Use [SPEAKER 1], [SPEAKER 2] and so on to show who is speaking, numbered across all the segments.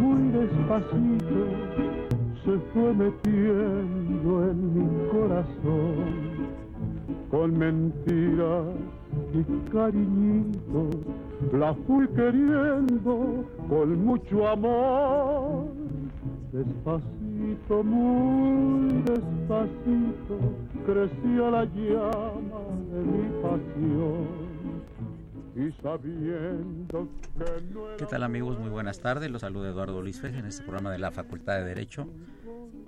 [SPEAKER 1] Muy despacito, se fue metiendo en mi corazón. Con mentiras y cariñito, la fui queriendo con mucho amor. Despacito, muy despacito, creció la llama de mi pasión
[SPEAKER 2] ¿Qué tal amigos? Muy buenas tardes. Los saluda Eduardo Luis en este programa de la Facultad de Derecho.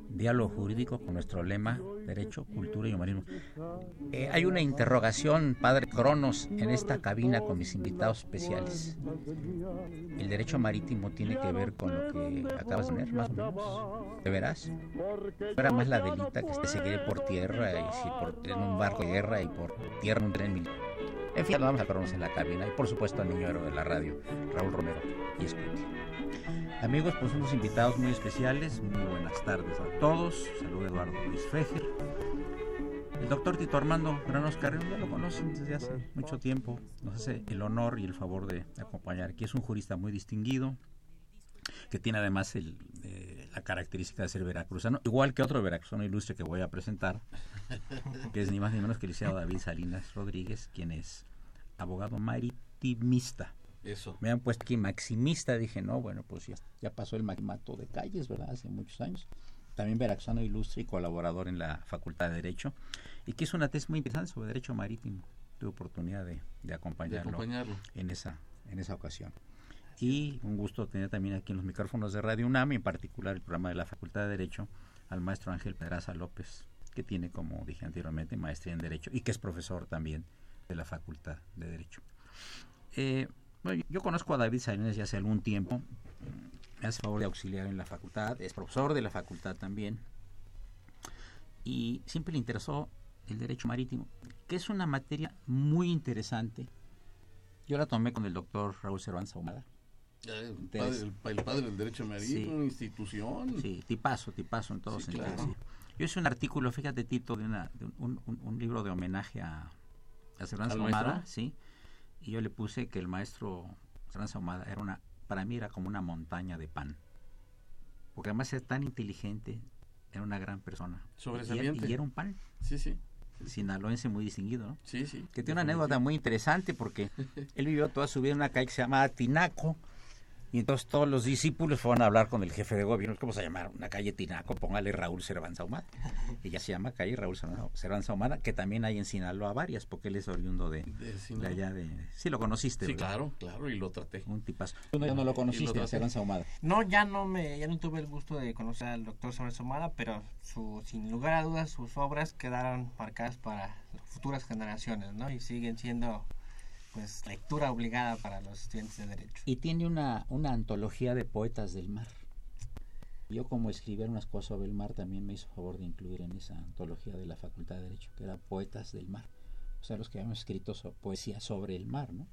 [SPEAKER 2] Diálogo jurídico con nuestro lema Derecho, Cultura y Humanismo. Eh, hay una interrogación, Padre Cronos, en esta cabina con mis invitados especiales. ¿El derecho marítimo tiene que ver con lo que acabas de ver, más o menos? ¿De veras? Era más la delita que se seguir por tierra y si por, en un barco de guerra y por tierra un tren militar en fin, vamos a pararnos en la cabina y por supuesto al niño de la radio, Raúl Romero y Escuti. Amigos, pues unos invitados muy especiales, muy buenas tardes a todos. Saludos Eduardo Luis Fejer. El doctor Tito Armando Granos Carrión, ya lo conocen desde hace mucho tiempo, nos hace el honor y el favor de acompañar, que es un jurista muy distinguido, que tiene además el, eh, la característica de ser veracruzano, igual que otro veracruzano ilustre que voy a presentar, que es ni más ni menos que el licenciado David Salinas Rodríguez, quien es abogado maritimista.
[SPEAKER 3] Eso.
[SPEAKER 2] Me han puesto aquí maximista, dije, no, bueno, pues ya, ya pasó el magmato de calles, ¿verdad? Hace muchos años. También veracruzano ilustre y colaborador en la Facultad de Derecho, y que es una tesis muy interesante sobre derecho marítimo. Tuve oportunidad de, de acompañarlo, en esa en esa ocasión. Y un gusto tener también aquí en los micrófonos de Radio UNAM, en particular el programa de la Facultad de Derecho, al maestro Ángel Pedraza López, que tiene, como dije anteriormente, maestría en Derecho y que es profesor también de la Facultad de Derecho. Eh, bueno, yo conozco a David Salinas ya hace algún tiempo, me hace favor de auxiliar en la facultad, es profesor de la facultad también, y siempre le interesó el derecho marítimo, que es una materia muy interesante. Yo la tomé con el doctor Raúl Cervantes Ahumada,
[SPEAKER 3] el, padre, del derecho marítimo, institución.
[SPEAKER 2] Sí, tipazo, tipazo en todo sentido. Yo hice un artículo, fíjate Tito, de, una, un, libro de homenaje a, a Ahumada, sí, y yo le puse que el maestro Cervantes Ahumada era una, para mí era como una montaña de pan, porque además era tan inteligente, era una gran persona.
[SPEAKER 3] Sobresaliente.
[SPEAKER 2] Y, era un pan.
[SPEAKER 3] Sí, sí
[SPEAKER 2] sinaloense muy distinguido, ¿no?
[SPEAKER 3] Sí, sí.
[SPEAKER 2] Que tiene una anécdota muy interesante porque él vivió toda su vida en una calle que se llamaba Tinaco, y entonces todos los discípulos fueron a hablar con el jefe de gobierno, ¿cómo se llama? Una calle Tinaco, póngale Raúl Cervanza Ahumada. Ella se llama calle Raúl Cervanza Ahumada, que también hay en Sinaloa varias, porque él es oriundo de, de, allá de... Sí, lo conociste,
[SPEAKER 3] Sí, claro, claro, y lo traté.
[SPEAKER 2] Un tipazo. Tú no, ya no lo conociste, Cervanza Ahumada.
[SPEAKER 4] No, ya no me, ya no tuve el gusto de conocer al doctor Cervanza Ahumada, pero su, sin lugar a dudas sus obras quedaron marcadas para futuras generaciones, ¿no? Y siguen siendo pues lectura obligada para los estudiantes de derecho.
[SPEAKER 2] Y tiene una, una antología de poetas del mar. Yo como escribir unas cosas sobre el mar también me hizo favor de incluir en esa antología de la Facultad de Derecho, que era Poetas del Mar. O sea, los que habíamos escrito poesía sobre el mar, ¿no?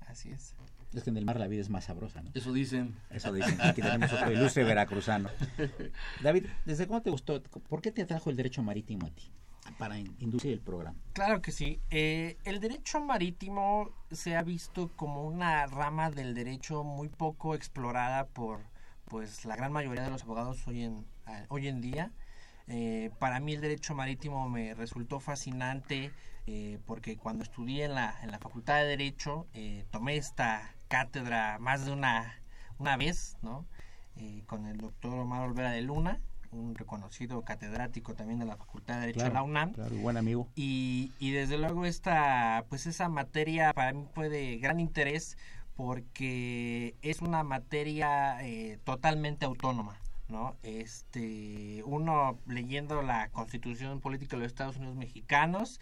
[SPEAKER 4] Así es.
[SPEAKER 2] Es que en el mar la vida es más sabrosa, ¿no?
[SPEAKER 3] Eso dicen.
[SPEAKER 2] Eso dicen. Aquí tenemos otro ilustre veracruzano. David, ¿desde cuándo te gustó? ¿Por qué te atrajo el derecho marítimo a ti? Para inducir el programa.
[SPEAKER 4] Claro que sí. Eh, el derecho marítimo se ha visto como una rama del derecho muy poco explorada por pues la gran mayoría de los abogados hoy en, hoy en día. Eh, para mí el derecho marítimo me resultó fascinante eh, porque cuando estudié en la, en la Facultad de Derecho tomé esta cátedra más de una, una vez, ¿no? con el doctor Omar Olvera de Luna, un reconocido catedrático también de la Facultad de Derecho de la UNAM.
[SPEAKER 2] Claro, buen amigo.
[SPEAKER 4] Y, y desde luego esta, pues esa materia para mí fue de gran interés porque es una materia totalmente autónoma. ¿no? Este, uno leyendo la Constitución Política de los Estados Unidos Mexicanos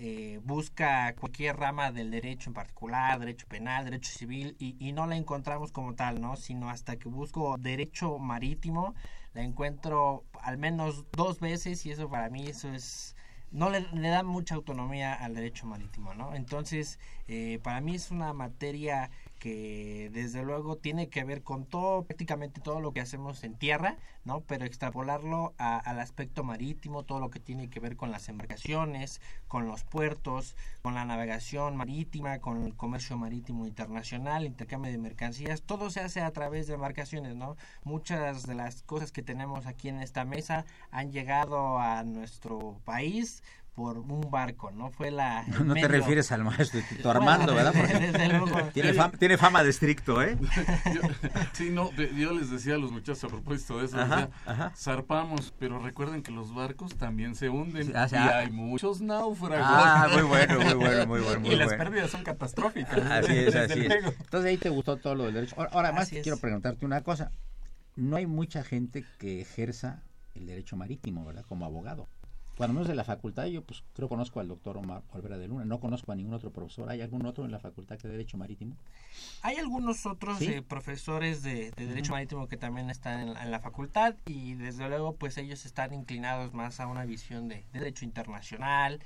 [SPEAKER 4] eh, busca cualquier rama del derecho en particular, derecho penal, derecho civil y, y, no la encontramos como tal, ¿no? Sino hasta que busco derecho marítimo la encuentro al menos dos veces y eso para mí eso es no le, le da mucha autonomía al derecho marítimo, ¿no? Entonces, eh, para mí es una materia que desde luego tiene que ver con todo, prácticamente todo lo que hacemos en tierra, ¿no? Pero extrapolarlo al aspecto marítimo, todo lo que tiene que ver con las embarcaciones, con los puertos, con la navegación marítima, con el comercio marítimo internacional, intercambio de mercancías, todo se hace a través de embarcaciones, ¿no? Muchas de las cosas que tenemos aquí en esta mesa han llegado a nuestro país por un barco, ¿no? Fue la...
[SPEAKER 2] No, te refieres al maestro Tito Armando, ¿verdad? tiene, fama, tiene, fama, de estricto, ¿eh?
[SPEAKER 3] Yo, sí, no, yo les decía a los muchachos a propósito de eso, zarpamos, pero recuerden que los barcos también se hunden ah, y ah. hay muchos náufragos.
[SPEAKER 2] Ah, muy bueno, muy bueno, muy bueno. Muy
[SPEAKER 4] y las pérdidas son catastróficas.
[SPEAKER 2] Así es, así es. Entonces ahí te gustó todo lo del derecho. Ahora, más quiero preguntarte una cosa. No hay mucha gente que ejerza el derecho marítimo, ¿verdad? Como abogado. Cuando menos de la facultad, yo pues creo conozco al doctor Omar Olvera de Luna, no conozco a ningún otro profesor. ¿Hay algún otro en la facultad de Derecho Marítimo?
[SPEAKER 4] Hay algunos otros eh, profesores de, Derecho Marítimo que también están en la, facultad y desde luego pues ellos están inclinados más a una visión de, de Derecho Internacional,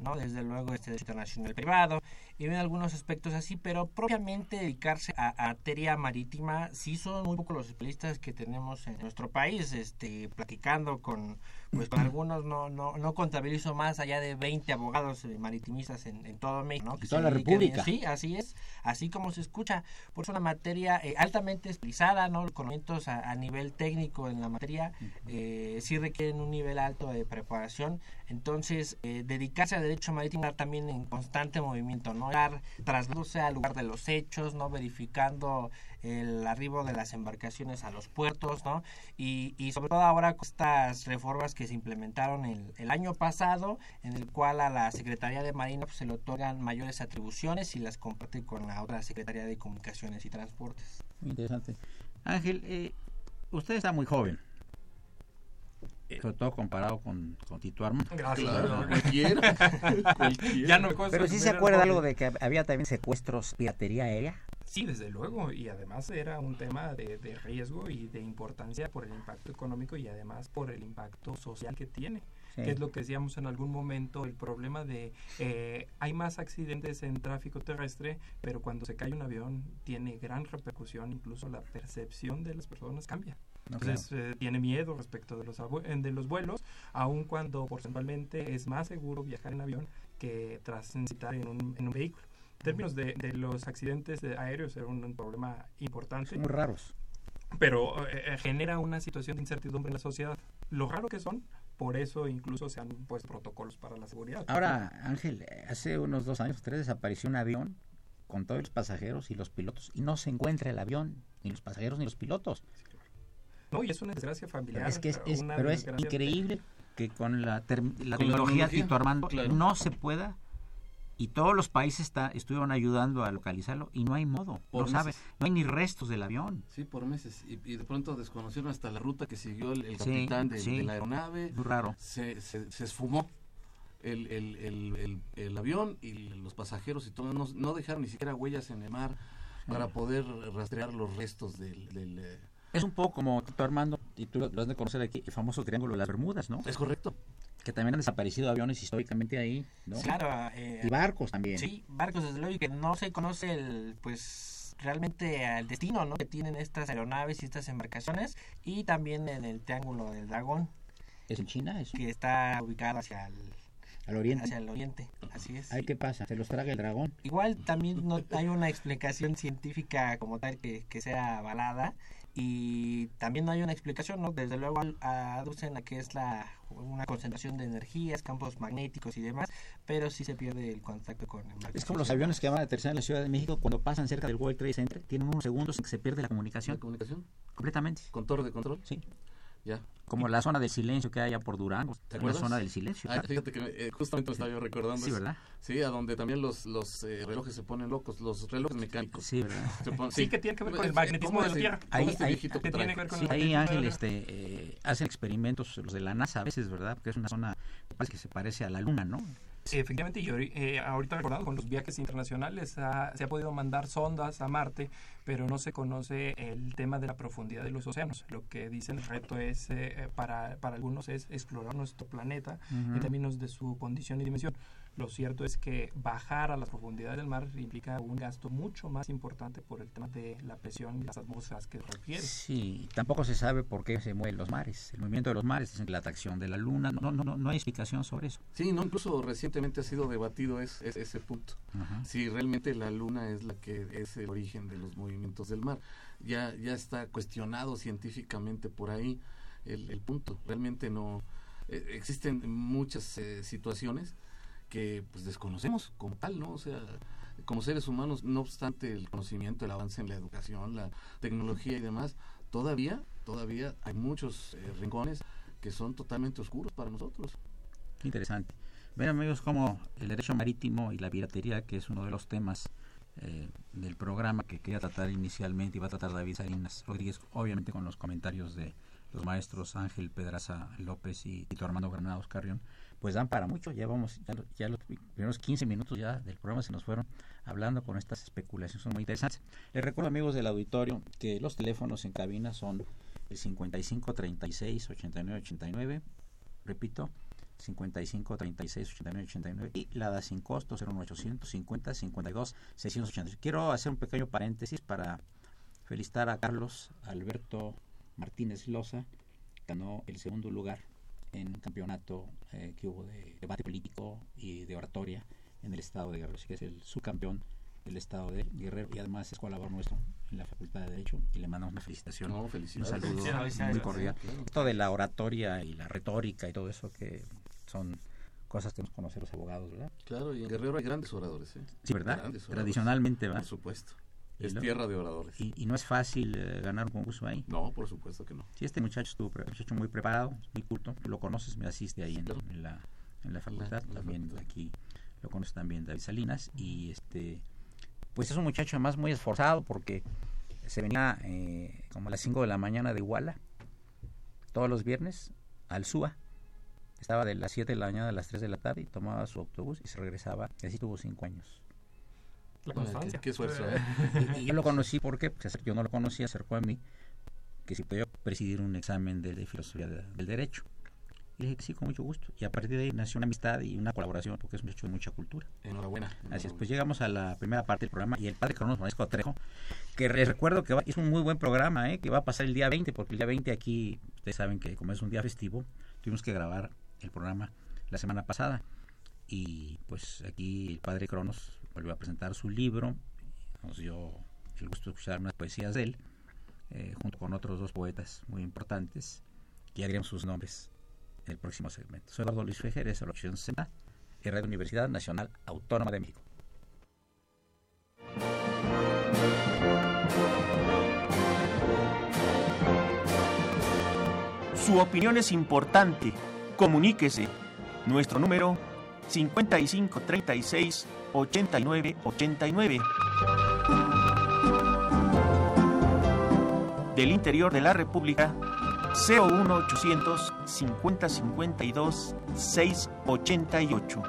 [SPEAKER 4] ¿no? Desde luego este Derecho Internacional Privado y ven algunos aspectos así, pero propiamente dedicarse a, a, materia marítima, sí son muy pocos los especialistas que tenemos en nuestro país, este, platicando con, pues con algunos no, no, no contabilizo más allá de 20 abogados eh, maritimistas en, en, todo México.
[SPEAKER 2] toda la República.
[SPEAKER 4] Sí, así es, así como se escucha, por eso una materia eh, altamente especializada, ¿no? Los conocimientos a, a, nivel técnico en la materia eh, sí requieren un nivel alto de preparación, entonces eh, dedicarse al derecho marítimo también en constante movimiento, ¿no? Trasladándose al lugar de los hechos, ¿no? Verificando el arribo de las embarcaciones a los puertos, ¿no? Y, y sobre todo ahora con estas reformas que se implementaron el, el, año pasado, en el cual a la Secretaría de Marina pues, se le otorgan mayores atribuciones y las comparte con la otra Secretaría de Comunicaciones y Transportes.
[SPEAKER 2] Interesante. Ángel, eh, usted está muy joven sobre todo comparado con, con Tito Armando.
[SPEAKER 3] Gracias. Claro, cualquiera.
[SPEAKER 2] ya no Pero sí se acuerda algo de que había también secuestros, piratería aérea.
[SPEAKER 5] Sí, desde luego, y además era un tema de, de, riesgo y de importancia por el impacto económico y además por el impacto social que tiene. Sí. Que es lo que decíamos en algún momento, el problema de eh, hay más accidentes en tráfico terrestre, pero cuando se cae un avión tiene gran repercusión, incluso la percepción de las personas cambia. Entonces okay. eh, tiene miedo respecto de los, de los vuelos, aun cuando porcentualmente es más seguro viajar en avión que transitar en un, en un vehículo. En términos de, de los accidentes aéreos era un, un, problema importante.
[SPEAKER 2] Muy raros.
[SPEAKER 5] Pero eh, genera una situación de incertidumbre en la sociedad. Lo raro que son, por eso incluso se han puesto protocolos para la seguridad.
[SPEAKER 2] Ahora, Ángel, hace unos dos años, tres, desapareció un avión con todos los pasajeros y los pilotos y no se encuentra el avión, ni los pasajeros ni los pilotos.
[SPEAKER 5] Sí. No, y es una desgracia familiar.
[SPEAKER 2] Es que es, es pero es increíble que con la, la tecnología, Tito Armando, claro. no se pueda y todos los países está, estuvieron ayudando a localizarlo y no hay modo, por no sabe, no hay ni restos del avión.
[SPEAKER 3] Sí, por meses. Y, y, de pronto desconocieron hasta la ruta que siguió el, el capitán sí, de, sí. de, la aeronave.
[SPEAKER 2] Muy raro.
[SPEAKER 3] Se, se, se esfumó el, el, el, el, avión y los pasajeros y todo. No, no, dejaron ni siquiera huellas en el mar para poder rastrear los restos del... del eh,
[SPEAKER 2] es un poco como Tito Armando, y tú lo has de conocer aquí, el famoso Triángulo de las Bermudas, ¿no?
[SPEAKER 3] Es correcto.
[SPEAKER 2] Que también han desaparecido aviones históricamente ahí, ¿no?
[SPEAKER 4] Claro. eh,
[SPEAKER 2] Y barcos también.
[SPEAKER 4] Sí, barcos desde luego y que no se conoce el, pues realmente el destino ¿no? que tienen estas aeronaves y estas embarcaciones y también en el Triángulo del Dragón
[SPEAKER 2] ¿Es en China eso?
[SPEAKER 4] que está ubicado hacia el,
[SPEAKER 2] Al oriente.
[SPEAKER 4] hacia el oriente, así es.
[SPEAKER 2] Ahí, ¿qué pasa? ¿Se los traga el dragón?
[SPEAKER 4] Igual también no hay una explicación científica como tal que, que sea avalada y también no hay una explicación, ¿no? Desde luego aducen la que es la una concentración de energías, campos magnéticos y demás, pero sí se pierde el contacto con
[SPEAKER 2] Es como los aviones que van a aterrizar en la Ciudad de México cuando pasan cerca del World Trade Center, tienen unos segundos en que se pierde la
[SPEAKER 3] ¿La
[SPEAKER 2] comunicación
[SPEAKER 3] comunicación?
[SPEAKER 2] completamente.
[SPEAKER 3] ¿Con torre de control?
[SPEAKER 2] Sí.
[SPEAKER 3] Ya.
[SPEAKER 2] Como la zona del silencio que hay allá por Durango.
[SPEAKER 3] ¿Te
[SPEAKER 2] La
[SPEAKER 3] acuerdas?
[SPEAKER 2] zona del silencio.
[SPEAKER 3] Ah, fíjate que eh, justamente me estaba yo recordando.
[SPEAKER 2] Sí,
[SPEAKER 3] eso.
[SPEAKER 2] ¿verdad?
[SPEAKER 3] Sí, a donde también los, los eh, relojes se ponen locos, los relojes mecánicos.
[SPEAKER 2] Sí, ¿verdad?
[SPEAKER 3] Se ponen-
[SPEAKER 5] Sí, que tiene que ver con el
[SPEAKER 3] Eh,
[SPEAKER 5] magnetismo
[SPEAKER 3] ¿cómo
[SPEAKER 5] de la Tierra.
[SPEAKER 2] Ahí-
[SPEAKER 3] es este
[SPEAKER 2] ahí-
[SPEAKER 5] que tiene que ver con
[SPEAKER 2] Sí,
[SPEAKER 5] el
[SPEAKER 2] ahí
[SPEAKER 5] de la
[SPEAKER 2] Ángel este, eh, hacen experimentos los de la NASA a veces, ¿verdad? Porque es una zona parece que se parece a la Luna, ¿no?
[SPEAKER 5] Sí, efectivamente, y eh, ahorita recordado con los viajes internacionales ha- se ha podido mandar sondas a Marte, pero no se conoce el tema de la profundidad de los océanos. Lo que dicen el reto es, eh, eh, para, para algunos, es explorar nuestro planeta en términos de su condición y dimensión. Lo cierto es que bajar a la profundidad del mar implica un gasto mucho más importante por el tema de la presión y las atmósferas que requiere.
[SPEAKER 2] Sí, tampoco se sabe por qué se mueven los mares. El movimiento de los mares, dicen que la atracción de la Luna, no, no, no, no hay explicación sobre eso.
[SPEAKER 3] Sí, no, incluso recientemente ha sido debatido es, es- ese punto. Si realmente la luna es la que es el origen de los movimientos del mar. Ya, ya está cuestionado científicamente por ahí el, el punto. Realmente no. eh, existen muchas eh, situaciones que pues desconocemos como tal, ¿no? O sea, como seres humanos, no obstante el conocimiento, el avance en la educación, la tecnología y demás, todavía, todavía hay muchos eh, rincones que son totalmente oscuros para nosotros.
[SPEAKER 2] Interesante. Ven amigos como el derecho marítimo y la piratería, que es uno de los temas eh, del programa que quería tratar inicialmente, iba a tratar David Salinas Rodríguez, obviamente con los comentarios de los maestros Ángel Pedraza López y Tito Armando Granados Carrión, pues dan para mucho, ya vamos, ya, lo- ya los primeros 15 minutos ya del programa se nos fueron hablando con estas especulaciones, son muy interesantes. Les recuerdo amigos del auditorio que los teléfonos en cabina son el 55 36 89 89, repito, 55 36 89 89 y la da sin costo 01800 50 52 680. Quiero hacer un pequeño paréntesis para felicitar a Carlos Alberto Martínez Loza, ganó el segundo lugar en un campeonato eh, que hubo de debate político y de oratoria en el estado de Guerrero, así que es el subcampeón del estado de Guerrero y además es colaborador nuestro en la Facultad de Derecho y le mandamos una felicitación,
[SPEAKER 3] No,
[SPEAKER 2] un saludo
[SPEAKER 4] Felicidades.
[SPEAKER 2] muy cordial.
[SPEAKER 3] Claro.
[SPEAKER 2] Esto de la oratoria y la retórica y todo eso que son cosas que nos conocer los abogados, ¿verdad?
[SPEAKER 3] Claro, y en Guerrero hay grandes oradores, ¿eh?
[SPEAKER 2] Sí, ¿verdad?
[SPEAKER 3] Oradores.
[SPEAKER 2] Tradicionalmente, ¿verdad?
[SPEAKER 3] Por supuesto. Es tierra de oradores.
[SPEAKER 2] Y, y no es fácil eh, ganar un concurso ahí.
[SPEAKER 3] No, por supuesto que no.
[SPEAKER 2] Sí, este muchacho estuvo muchacho muy preparado, muy culto. Tú lo conoces, me asiste ahí en,
[SPEAKER 3] Claro.
[SPEAKER 2] en la, en la facultad.
[SPEAKER 3] la
[SPEAKER 2] también aquí lo conoce también David Salinas. Y este, pues es un muchacho además muy esforzado porque se venía eh, como a las 5 de la mañana de Iguala, todos los viernes, al SUA. Estaba de las 7 de la mañana a las 3 de la tarde y tomaba su autobús y se regresaba. Y así tuvo 5 años.
[SPEAKER 5] La constancia.
[SPEAKER 3] qué, qué esfuerzo, ¿eh?
[SPEAKER 2] Y, y yo lo conocí porque pues, yo no lo conocía, acercó a mí que si podía presidir un examen de, de filosofía de- del derecho. Y dije que sí, con mucho gusto. Y a partir de ahí nació una amistad y una colaboración porque es un hecho de mucha cultura.
[SPEAKER 3] Enhorabuena.
[SPEAKER 2] Así es,
[SPEAKER 3] enhorabuena.
[SPEAKER 2] pues llegamos a la primera parte del programa y el padre Cronos Francisco Trejo, que les recuerdo que va- es un muy buen programa, ¿eh? que va a pasar el día 20, porque el día 20 aquí, ustedes saben que como es un día festivo, tuvimos que grabar el programa la semana pasada. Y pues aquí el padre Cronos volvió a presentar su libro, nos dio el gusto de escuchar unas poesías de él, eh, junto con otros dos poetas muy importantes, que ya diremos sus nombres en el próximo segmento. Soy Eduardo Luis Fejer, es la opción Sena, y Radio Universidad Nacional Autónoma de México.
[SPEAKER 6] Su opinión es importante. Comuníquese. Nuestro número 5536 8989. Del interior de la República 01800 5052 688.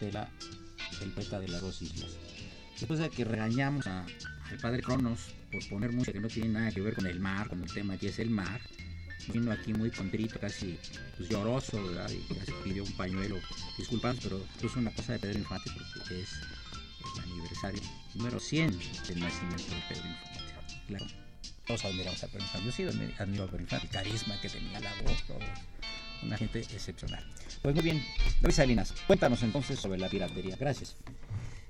[SPEAKER 2] Iván Portela, el poeta de las dos islas. Después de que regañamos al padre Cronos por poner música que no tiene nada que ver con el mar, con el tema que es el mar, vino aquí muy contrito, casi pues, lloroso, ¿verdad? Y casi pidió un pañuelo. Disculpas, pero puso una cosa de Pedro Infante porque es el aniversario número 100 del nacimiento de Pedro Infante. Claro, todos admiramos a Pedro Infante. Yo sí admiro a Pedro Infante, el carisma que tenía, la voz, todo. Una gente excepcional. Pues muy bien, David Salinas, cuéntanos entonces sobre la piratería. Gracias.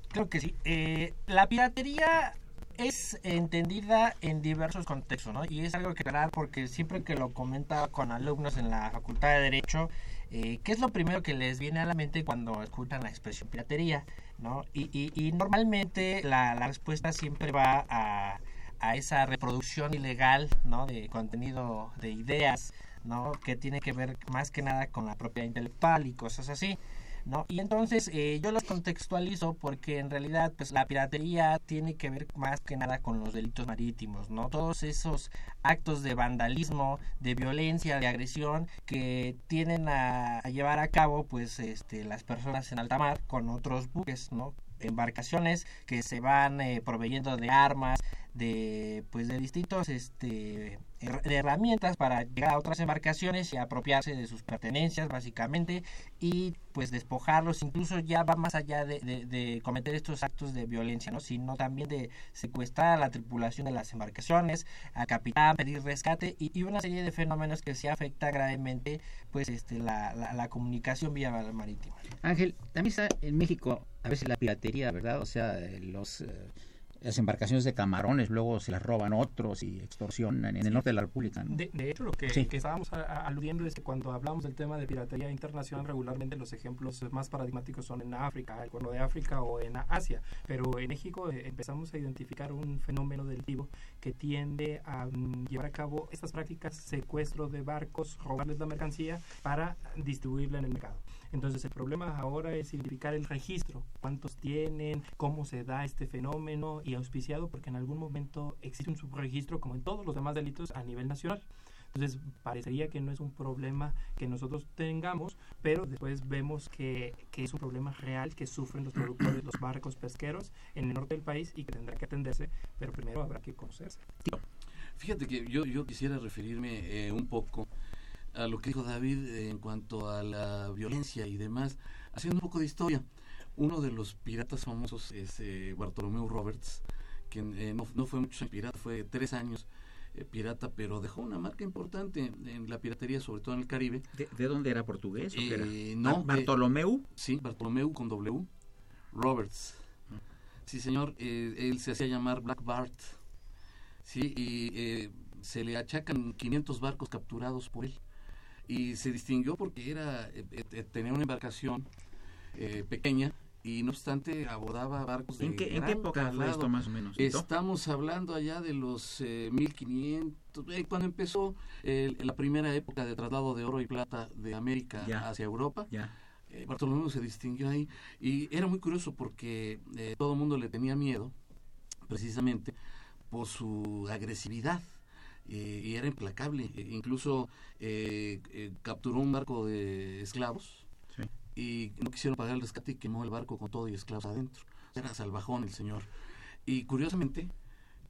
[SPEAKER 4] Creo que sí. Eh, la piratería es entendida en diversos contextos, ¿no? Y es algo que aclarar porque siempre que lo comenta con alumnos en la Facultad de Derecho, eh, ¿qué es lo primero que les viene a la mente cuando escuchan la expresión piratería? ¿no? Y, y, normalmente la, la, respuesta siempre va a, a, esa reproducción ilegal ¿no? de contenido de ideas, ¿no? que tiene que ver más que nada con la propiedad intelectual y cosas así. ¿no? Y entonces eh, yo los contextualizo porque en realidad pues la piratería tiene que ver más que nada con los delitos marítimos, ¿no? Todos esos actos de vandalismo, de violencia, de agresión que tienen a, llevar a cabo pues este las personas en alta mar con otros buques, ¿no? embarcaciones que se van eh, proveyendo de armas, de pues de distintos este de herramientas para llegar a otras embarcaciones y apropiarse de sus pertenencias básicamente y pues despojarlos. Incluso ya va más allá de, de, cometer estos actos de violencia no sino también de secuestrar a la tripulación de las embarcaciones al capitán pedir rescate y, una serie de fenómenos que se afecta gravemente pues este la, la, comunicación vía marítima.
[SPEAKER 2] Ángel también está en México a veces la piratería verdad o sea los eh, las embarcaciones de camarones luego se las roban otros y extorsionan en el norte de la República.
[SPEAKER 5] De, hecho, lo que, estábamos aludiendo es que cuando hablamos del tema de piratería internacional, regularmente los ejemplos más paradigmáticos son en África, el Cuerno de África o en Asia, pero en México eh, empezamos a identificar un fenómeno delictivo que tiende a mm, llevar a cabo estas prácticas, secuestro de barcos, robarles la mercancía para distribuirla en el mercado. Entonces el problema ahora es identificar el registro, cuántos tienen, cómo se da este fenómeno y auspiciado, porque en algún momento existe un subregistro como en todos los demás delitos a nivel nacional. Entonces parecería que no es un problema que nosotros tengamos, pero después vemos que, es un problema real que sufren los productores, los barcos pesqueros en el norte del país y que tendrá que atenderse, pero primero habrá que conocerse.
[SPEAKER 3] Fíjate que yo, yo quisiera referirme eh, un poco a lo que dijo David en cuanto a la violencia y demás, haciendo un poco de historia. Uno de los piratas famosos es eh, Bartolomeu Roberts, quien eh, no, no, fue mucho pirata, fue tres años eh, pirata, pero dejó una marca importante en la piratería, sobre todo en el Caribe.
[SPEAKER 2] ¿De, dónde era portugués?
[SPEAKER 3] No,
[SPEAKER 2] Bartolomeu.
[SPEAKER 3] sí, Bartolomeu con W. Roberts. Sí, señor, él se hacía llamar Black Bart. Sí, y se le achacan 500 barcos capturados por él y se distinguió porque era eh, eh, tenía una embarcación eh, pequeña y no obstante abordaba barcos
[SPEAKER 2] de ¿En qué, ¿en qué época fue esto más o menos?
[SPEAKER 3] Estamos hablando allá de los 1500, cuando empezó la primera época de traslado de oro y plata de América hacia Europa. Ya. Bartolomé se distinguió ahí y era muy curioso porque todo el mundo le tenía miedo precisamente por su agresividad eh, y era implacable. E incluso eh, eh, capturó un barco de esclavos y no quisieron pagar el rescate y quemó el barco con todo y esclavos adentro. Era salvajón el señor. Y curiosamente,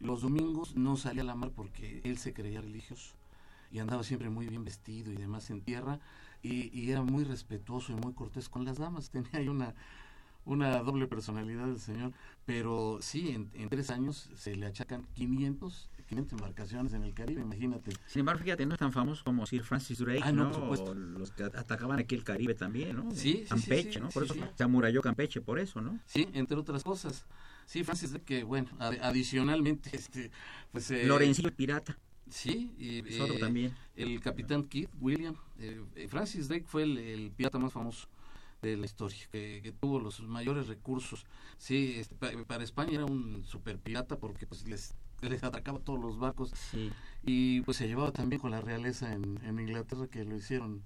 [SPEAKER 3] los domingos no salía a la mar porque él se creía religioso y andaba siempre muy bien vestido y demás en tierra y, era muy respetuoso y muy cortés con las damas. Tenía ahí una, una doble personalidad del señor, pero sí, en, en tres años se le achacan 500 500 embarcaciones en el Caribe, imagínate.
[SPEAKER 2] Sin embargo, fíjate, no es tan famoso como Sir Francis Drake, ah, no, los que atacaban aquí el Caribe también, ¿no?
[SPEAKER 3] Sí,
[SPEAKER 2] Campeche, ¿no? Por eso se amuralló Campeche, por eso, ¿no?
[SPEAKER 3] Sí, entre otras cosas. Sí, Francis Drake, que bueno, adicionalmente, este, pues...
[SPEAKER 2] Eh, Lorencillo Pirata.
[SPEAKER 3] Sí, y,
[SPEAKER 2] eh, también.
[SPEAKER 3] El capitán Kidd, William. Eh, Francis Drake fue el, pirata más famoso de la historia, que, tuvo los mayores recursos. Sí, este, para España era un super pirata porque pues les les atracaba todos los barcos y pues se llevaba también con la realeza en, Inglaterra que lo hicieron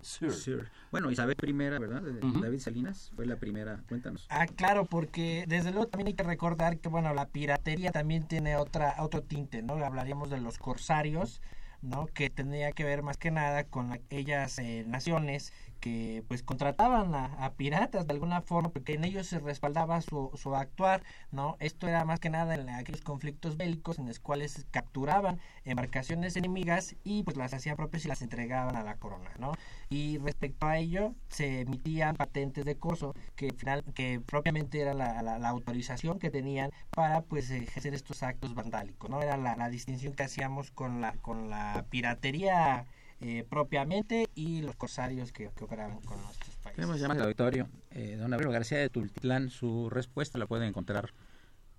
[SPEAKER 2] Sir. Bueno, Isabel I, ¿verdad? David Salinas fue la primera. Cuéntanos.
[SPEAKER 4] Ah, claro, porque desde luego también hay que recordar que, bueno, la piratería también tiene otra otro tinte, ¿no? Hablaríamos de los corsarios, ¿no? Que tendría que ver más que nada con aquellas eh, naciones que pues contrataban a, piratas de alguna forma porque en ellos se respaldaba su, su actuar, ¿no? Esto era más que nada en aquellos conflictos bélicos en los cuales capturaban embarcaciones enemigas y pues las hacían propias y las entregaban a la corona, ¿no? Y respecto a ello se emitían patentes de corso que final que propiamente era la, la, autorización que tenían para pues ejercer estos actos vandálicos, ¿no? Era la, la distinción que hacíamos con la con la piratería eh, propiamente y los corsarios que, que, operaban con nuestros países.
[SPEAKER 2] Tenemos llamada al auditorio. Eh, don Abril García de Tultitlán, su respuesta la pueden encontrar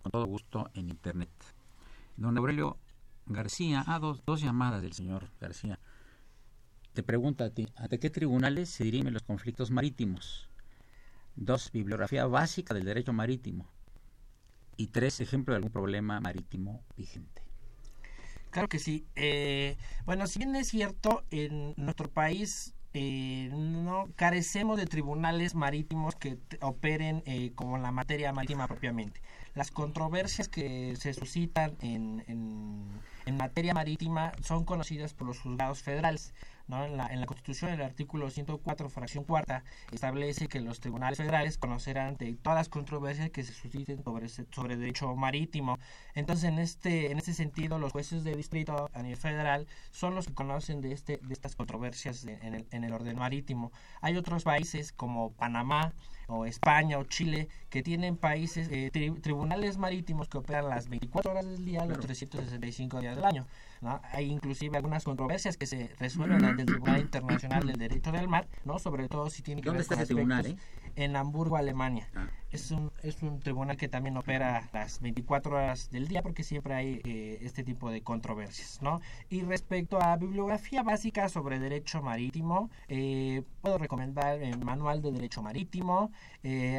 [SPEAKER 2] con todo gusto en internet. Don Aurelio García, ah, dos, dos llamadas del señor García. Te pregunta a ti, ¿ante qué tribunales se dirimen los conflictos marítimos? Dos, bibliografía básica del derecho marítimo. Y tres, ejemplo de algún problema marítimo vigente.
[SPEAKER 4] Claro que sí. Eh, bueno, si bien es cierto, en nuestro país eh, no carecemos de tribunales marítimos que operen eh, como la materia marítima propiamente. Las controversias que se suscitan en, en, en materia marítima son conocidas por los juzgados federales. En, la, en la Constitución, el artículo 104, fracción cuarta, establece que los tribunales federales conocerán de todas las controversias que se susciten sobre, sobre derecho marítimo. Entonces, en este, en este sentido, los jueces de distrito a nivel federal son los que conocen de, este, de estas controversias en, el, en el orden marítimo. Hay otros países como Panamá, o España o Chile, que tienen países, eh, tribunales marítimos que operan las 24 horas del día, los 365 días del año. Hay inclusive algunas controversias que se resuelven ante el Tribunal Internacional del Derecho del Mar, ¿no? Sobre todo si tiene que
[SPEAKER 2] ver con tribunal, eh?
[SPEAKER 4] En Hamburgo, Alemania. Ah. Es, un, es un tribunal que también opera las 24 horas del día porque siempre hay eh, este tipo de controversias, ¿no? Y respecto a bibliografía básica sobre derecho marítimo, eh, puedo recomendar el Manual de Derecho Marítimo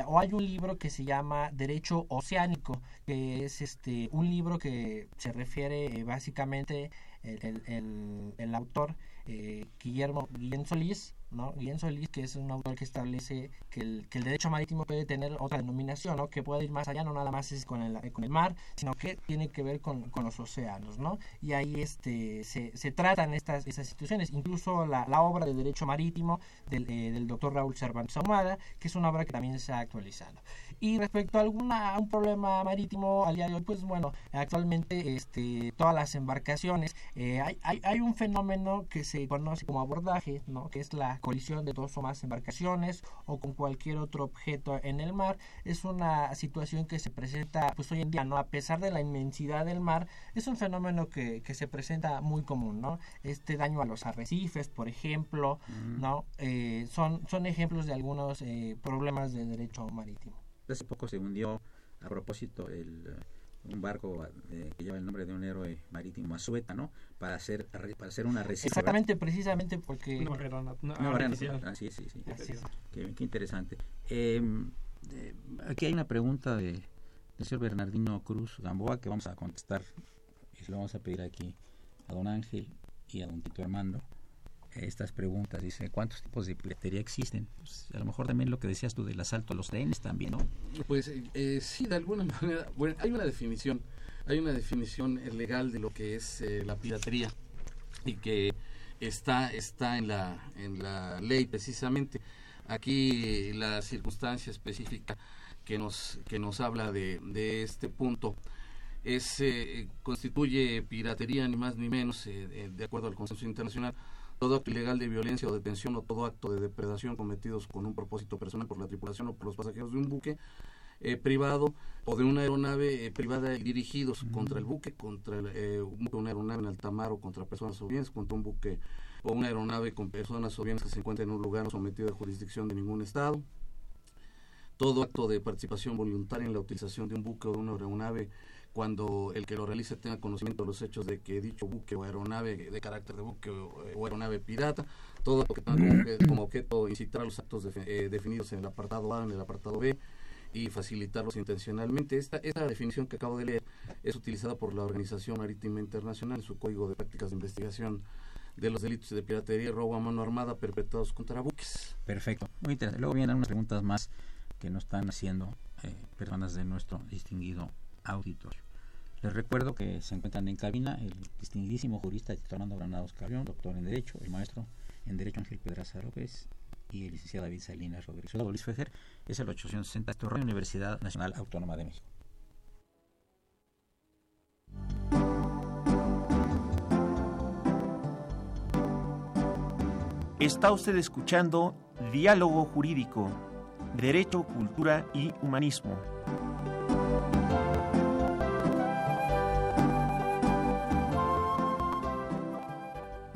[SPEAKER 4] o hay un libro que se llama Derecho Oceánico, que es este un libro que se refiere básicamente el, el, el, autor eh, Guillermo Guillén Solís, ¿no? Guillén Solís, que es un autor que establece que el, que el derecho marítimo puede tener otra denominación, ¿no? Que puede ir más allá, no nada más es con el, con el mar, sino que tiene que ver con, con los océanos, ¿no? Y ahí este, se, se tratan estas, estas situaciones, incluso la, la obra de derecho marítimo del, eh, del doctor Raúl Cervantes Ahumada, que es una obra que también se ha actualizado. Y respecto a alguna un problema marítimo al día de hoy, pues bueno, actualmente este, todas las embarcaciones, eh, hay, hay, hay, un fenómeno que se conoce como abordaje, ¿no? que es la colisión de dos o más embarcaciones o con cualquier otro objeto en el mar. Es una situación que se presenta pues hoy en día, ¿no? A pesar de la inmensidad del mar, es un fenómeno que, que se presenta muy común, ¿no? Este daño a los arrecifes, por ejemplo, ¿no? Eh, son, son ejemplos de algunos eh, problemas de derecho marítimo.
[SPEAKER 2] Hace poco se hundió a propósito el, eh, un barco eh, que lleva el nombre de un héroe marítimo, Azueta, ¿no? Para hacer, para hacer una arrecife.
[SPEAKER 4] Exactamente, precisamente porque...
[SPEAKER 5] No, no, no, ah,
[SPEAKER 2] sí, sí, sí. Qué, qué, interesante. Em, eh, aquí hay una pregunta de, del señor Bernardino Cruz Gamboa que vamos a contestar y se lo vamos a pedir aquí a don Ángel y a don Tito Armando estas preguntas. Dice, ¿cuántos tipos de piratería existen? Pues, a lo mejor también lo que decías tú del asalto a los trenes también, ¿no?
[SPEAKER 3] Pues eh, eh, sí, de alguna manera. Bueno, hay una definición, hay una definición legal de lo que es eh, la piratería y que está está en la en la ley precisamente. Aquí la circunstancia específica que nos que nos habla de, de este punto es constituye piratería ni más ni menos de acuerdo al consenso internacional todo acto ilegal de violencia o detención o todo acto de depredación cometidos con un propósito personal por la tripulación o por los pasajeros de un buque eh, privado o de una aeronave eh, privada dirigidos contra el buque, contra eh, una aeronave en alta mar o contra personas o bienes, contra un buque o una aeronave con personas o bienes que se encuentren en un lugar no sometido a jurisdicción de ningún Estado. Todo acto de participación voluntaria en la utilización de un buque o de una aeronave cuando el que lo realice tenga conocimiento de los hechos de que dicho buque o aeronave de carácter de buque o, aeronave pirata, todo lo que tenga como objeto, incitar los actos eh, definidos en el apartado A, en el apartado B y facilitarlos intencionalmente. Esta, esta definición que acabo de leer es utilizada por la Organización Marítima Internacional en su Código de Prácticas de Investigación de los delitos de piratería y robo a mano armada perpetrados contra buques.
[SPEAKER 2] Perfecto, muy interesante. Luego vienen unas preguntas más que nos están haciendo eh, personas de nuestro distinguido auditorio. Les recuerdo que se encuentran en cabina el distinguidísimo jurista Fernando Granados Carrión, doctor en Derecho, el maestro en Derecho Ángel Pedraza López y el licenciado David Salinas Rodríguez. Soy Luis Fejer, es el 860 Torre Universidad Nacional Autónoma de México.
[SPEAKER 6] Está usted escuchando Diálogo Jurídico, Derecho, Cultura y Humanismo.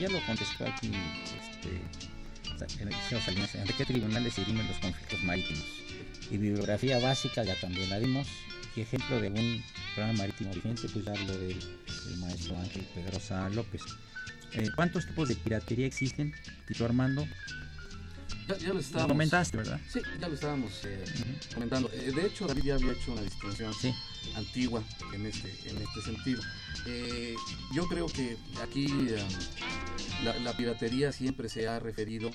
[SPEAKER 2] Ya lo contestó aquí este, ¿en qué tribunales se dirimen los conflictos marítimos? Y bibliografía básica ya también la dimos. Y ejemplo de un programa marítimo vigente, pues ya lo del, maestro Ángel Pedrosa López. Eh, ¿Cuántos tipos de piratería existen, Tito Armando?
[SPEAKER 3] Ya, lo estábamos.
[SPEAKER 2] comentaste, ¿verdad?
[SPEAKER 3] Sí, ya lo estábamos eh, comentando. Eh, de hecho, David ya había hecho una distinción antigua en este, en este sentido. Eh, yo creo que aquí la, piratería siempre se ha referido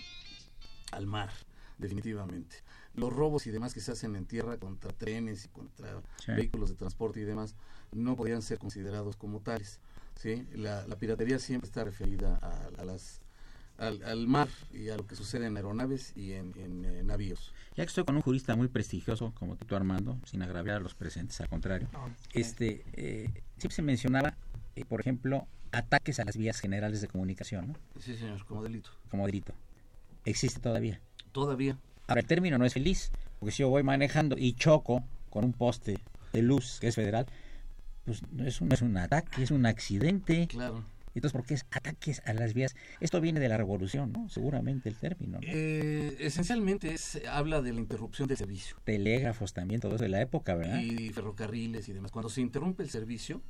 [SPEAKER 3] al mar, definitivamente. Los robos y demás que se hacen en tierra contra trenes y contra vehículos de transporte y demás no podrían ser considerados como tales. ¿sí? La, piratería siempre está referida a las al, mar y a lo que sucede en aeronaves y en, navíos.
[SPEAKER 2] Ya que estoy con un jurista muy prestigioso como Tito Armando, sin agraviar a los presentes, al contrario, este eh, siempre se mencionaba, eh, por ejemplo, ataques a las vías generales de comunicación. ¿no?
[SPEAKER 3] Sí, señor, como delito.
[SPEAKER 2] Como delito. ¿Existe todavía?
[SPEAKER 3] Todavía.
[SPEAKER 2] Ahora, el término no es feliz, porque si yo voy manejando y choco con un poste de luz que es federal, pues no es un, es un ataque, es un accidente.
[SPEAKER 3] Claro.
[SPEAKER 2] Entonces, ¿por qué es ataques a las vías? Esto viene de la revolución, ¿no? Seguramente el término.
[SPEAKER 3] Eh, esencialmente es, habla de la interrupción del servicio.
[SPEAKER 2] Telégrafos también, todo eso de la época, ¿verdad?
[SPEAKER 3] Y ferrocarriles y demás. Cuando se interrumpe el servicio,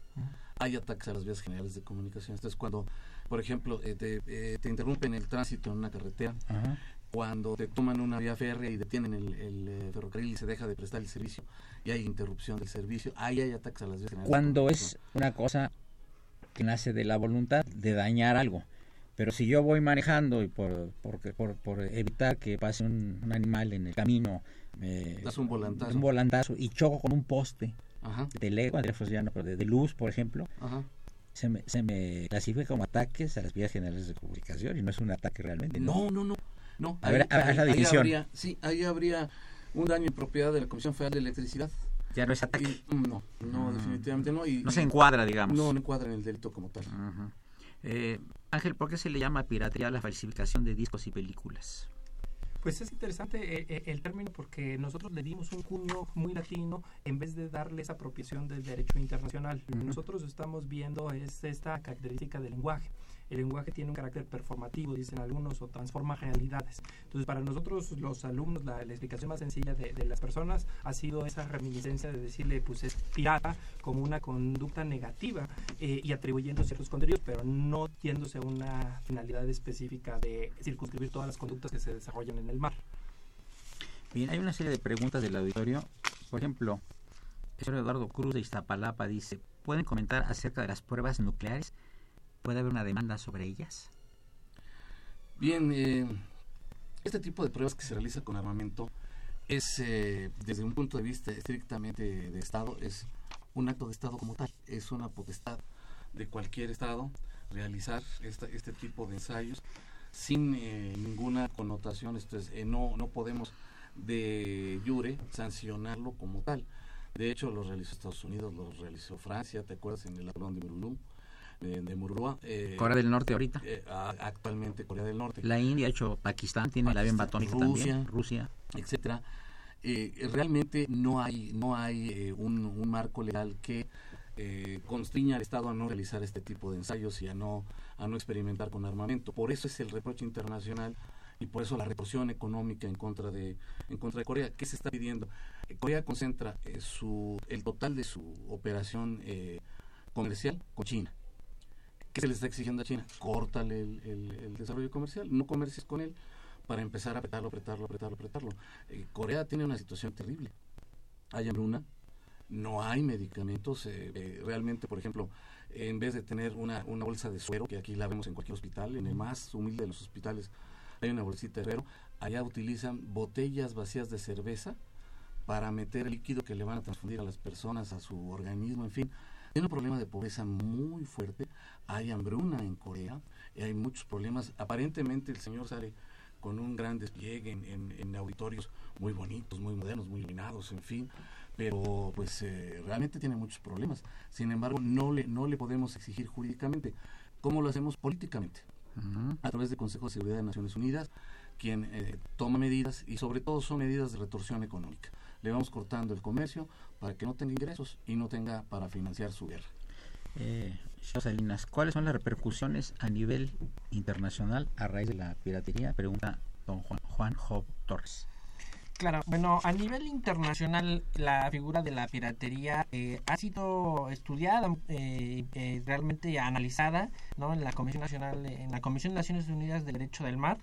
[SPEAKER 3] hay ataques a las vías generales de comunicación. Entonces, cuando, por ejemplo, eh, eh, te, interrumpen el tránsito en una carretera, cuando te toman una vía férrea y detienen el, ferrocarril y se deja de prestar el servicio y hay interrupción del servicio, ahí hay ataques a las vías generales.
[SPEAKER 2] Cuando es una cosa que nace de la voluntad de dañar algo. Pero si yo voy manejando y por, por, por, evitar que pase un, animal en el camino,
[SPEAKER 3] me das un volantazo.
[SPEAKER 2] un volantazo y choco con un poste de lego, de, de, luz, por ejemplo, Se, me, se me clasifica como ataques a las vías generales de comunicación y no es un ataque realmente.
[SPEAKER 3] No, no, no. no.
[SPEAKER 2] A ver, la definición.
[SPEAKER 3] habría, sí, ahí habría un daño en propiedad de la Comisión Federal de Electricidad
[SPEAKER 2] ya no es ataque.
[SPEAKER 3] no, no, definitivamente no. Y,
[SPEAKER 2] no se encuadra, digamos.
[SPEAKER 3] No, no encuadra en el delito como tal.
[SPEAKER 2] Eh, Ángel, ¿por qué se le llama piratería a la falsificación de discos y películas?
[SPEAKER 5] Pues es interesante eh, eh, el, término porque nosotros le dimos un cuño muy latino en vez de darle esa apropiación del derecho internacional. Nosotros estamos viendo es esta característica del lenguaje el lenguaje tiene un carácter performativo, dicen algunos, o transforma realidades. Entonces, para nosotros, los alumnos, la, explicación más sencilla de, las personas ha sido esa reminiscencia de decirle, pues es pirata como una conducta negativa eh, y atribuyendo ciertos contenidos, pero no yéndose a una finalidad específica de circunscribir todas las conductas que se desarrollan en el mar.
[SPEAKER 2] Bien, hay una serie de preguntas del auditorio. Por ejemplo, el señor Eduardo Cruz de Iztapalapa dice, ¿pueden comentar acerca de las pruebas nucleares? ¿Puede haber una demanda sobre ellas?
[SPEAKER 3] Bien, eh, este tipo de pruebas que se realiza con armamento es, eh, desde un punto de vista estrictamente de Estado, es un acto de Estado como tal. Es una potestad de cualquier Estado realizar este tipo de ensayos sin eh, ninguna connotación. Esto es, no, no podemos de jure sancionarlo como tal. De hecho, lo realizó Estados Unidos, lo realizó Francia, ¿te acuerdas? En el avión de Murulú, de, de.
[SPEAKER 2] Eh, Corea del Norte ahorita.
[SPEAKER 3] Eh, actualmente Corea del Norte.
[SPEAKER 2] La India, hecho Pakistán, tiene batónico también, Rusia.
[SPEAKER 3] Etcétera. Eh, realmente no hay, no hay un, un, marco legal que eh, constriña al Estado a no realizar este tipo de ensayos y a no, a no experimentar con armamento. Por eso es el reproche internacional y por eso la represión económica en contra de en contra de Corea. ¿Qué se está pidiendo? Eh, Corea concentra eh, su el total de su operación eh, comercial con China. ¿Qué se le está exigiendo a China? Córtale el, el, desarrollo comercial, no comercies con él para empezar a apretarlo, apretarlo, apretarlo, apretarlo. Corea tiene una situación terrible. Hay hambruna, no hay medicamentos. realmente, por ejemplo, en vez de tener una, una bolsa de suero, que aquí la vemos en cualquier hospital, en el más humilde de los hospitales, hay una bolsita de pero allá utilizan botellas vacías de cerveza para meter el líquido que le van a transfundir a las personas, a su organismo, en fin. Tiene un problema de pobreza muy fuerte, hay hambruna en Corea, y hay muchos problemas. Aparentemente el señor sale con un gran despliegue en, en, auditorios muy bonitos, muy modernos, muy iluminados, en fin, pero pues eh, realmente tiene muchos problemas. Sin embargo, no le, no le podemos exigir jurídicamente. ¿Cómo lo hacemos políticamente? a través del Consejo de Seguridad de Naciones Unidas, quien eh, toma medidas y sobre todo son medidas de retorsión económica. Le vamos cortando el comercio para que no tenga ingresos y no tenga para financiar su guerra.
[SPEAKER 2] Eh, Salinas, ¿cuáles son las repercusiones a nivel internacional a raíz de la piratería? Pregunta don Juan, Juan Job Torres.
[SPEAKER 4] Claro, bueno, a nivel internacional la figura de la piratería eh, ha sido estudiada, eh, eh, realmente analizada, ¿no? En la Comisión Nacional, en la Comisión de Naciones Unidas del Derecho del Mar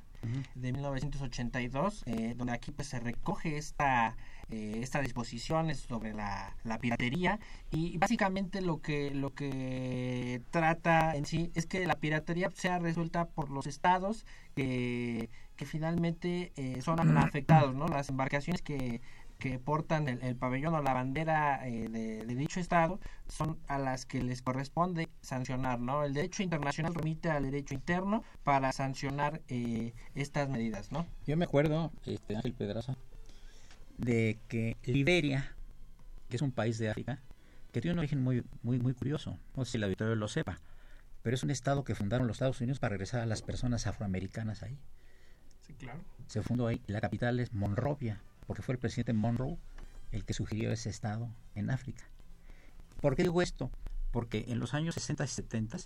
[SPEAKER 4] de 1982, donde aquí pues se recoge esta estas disposiciones sobre la, la, piratería y básicamente lo que lo que trata en sí es que la piratería sea resuelta por los estados que que finalmente eh, son afectados, ¿no? Las embarcaciones que, que portan el, pabellón o la bandera eh, de, dicho estado son a las que les corresponde sancionar, ¿no? El derecho internacional remite al derecho interno para sancionar eh, estas medidas, ¿no?
[SPEAKER 2] Yo me acuerdo, este, Ángel Pedraza, de que Liberia, que es un país de África, que tiene un origen muy, muy, muy curioso, no sé si la auditorio lo sepa, pero es un estado que fundaron los Estados Unidos para regresar a las personas afroamericanas ahí. Se fundó ahí. La capital es Monrovia, porque fue el presidente Monroe el que sugirió ese estado en África. ¿Por qué digo esto? Porque en los años 60 y 70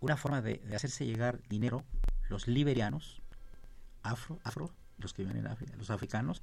[SPEAKER 2] una forma de, hacerse llegar dinero, los liberianos, afro, afro, los que viven en África, los africanos,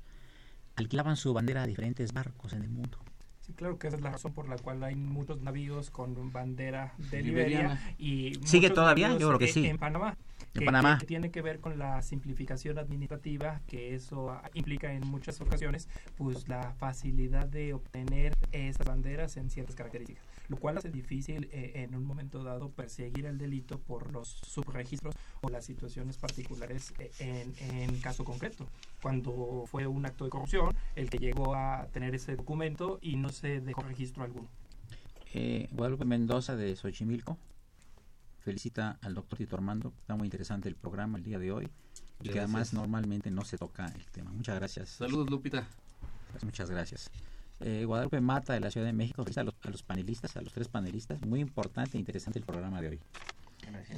[SPEAKER 2] alquilaban su bandera a diferentes barcos en el mundo.
[SPEAKER 5] Sí, claro que esa es la razón por la cual hay muchos navíos con bandera de Liberia y
[SPEAKER 2] sigue todavía, yo creo que sí.
[SPEAKER 5] En Panamá que, tiene que ver con la simplificación administrativa, que eso implica en muchas ocasiones pues la facilidad de obtener esas banderas en ciertas características, lo cual hace difícil eh, en un momento dado perseguir el delito por los subregistros o las situaciones particulares eh, en, en caso concreto. Cuando fue un acto de corrupción el que llegó a tener ese documento y no se dejó registro alguno.
[SPEAKER 2] Eh, Guadalupe Mendoza de Xochimilco felicita al doctor Tito Armando. Está muy interesante el programa el día de hoy y que además normalmente no se toca el tema. Muchas gracias.
[SPEAKER 3] Saludos, Lupita.
[SPEAKER 2] Muchas gracias. Eh, Guadalupe Mata de la Ciudad de México felicita a los, panelistas, a los tres panelistas. Muy importante e interesante el programa de hoy.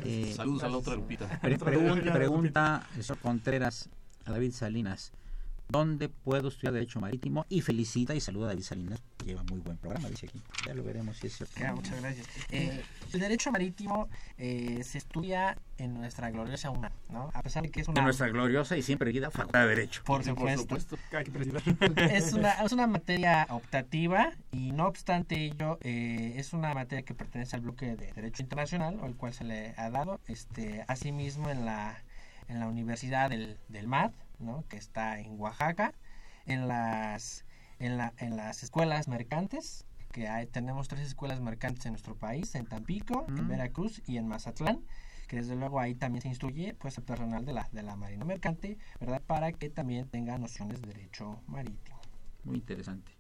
[SPEAKER 3] Eh, Saludos a la otra Lupita.
[SPEAKER 2] pregunta, pregunta Contreras a David Salinas dónde puedo estudiar Derecho Marítimo y felicita y saluda a David Salinas, lleva muy buen programa, dice aquí. Ya lo veremos si es cierto.
[SPEAKER 4] muchas gracias. Eh, el Derecho Marítimo eh, se estudia en nuestra gloriosa UNAM, ¿no? A pesar de que es una...
[SPEAKER 2] En nuestra gloriosa y siempre guida Facultad de Derecho.
[SPEAKER 4] Por supuesto. es, una, es una materia optativa y no obstante ello, eh, es una materia que pertenece al bloque de Derecho Internacional, al cual se le ha dado, este asimismo en la, en la Universidad del, del MAD, que está en Oaxaca, en las, en, la, en las escuelas mercantes que hay, tenemos tres escuelas mercantes en nuestro país, en Tampico, en Veracruz y en Mazatlán que desde luego ahí también se instruye pues el personal de la, de la Marina Mercante, ¿verdad? Para que también tenga nociones de derecho marítimo.
[SPEAKER 2] Muy interesante.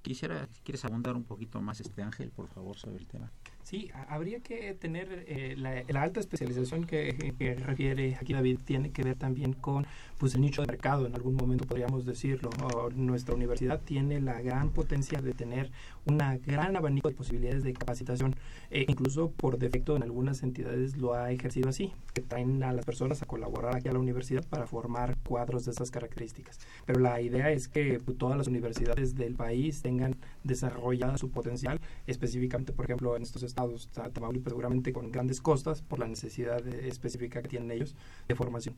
[SPEAKER 2] Quisiera, ¿quieres abundar un poquito más, este Ángel, por favor, sobre el tema?
[SPEAKER 5] Sí, habría que tener eh, la, alta especialización que, refiere aquí David tiene que ver también con pues el nicho de mercado, en algún momento podríamos decirlo. nuestra universidad tiene la gran potencia de tener una gran abanico de posibilidades de capacitación, e incluso por defecto en algunas entidades lo ha ejercido así, que traen a las personas a colaborar aquí a la universidad para formar cuadros de esas características. Pero la idea es que pues, todas las universidades del país tengan desarrollada su potencial, específicamente, por ejemplo, en estos estados, Tamaulipas seguramente con grandes costas por la necesidad específica que tienen ellos de formación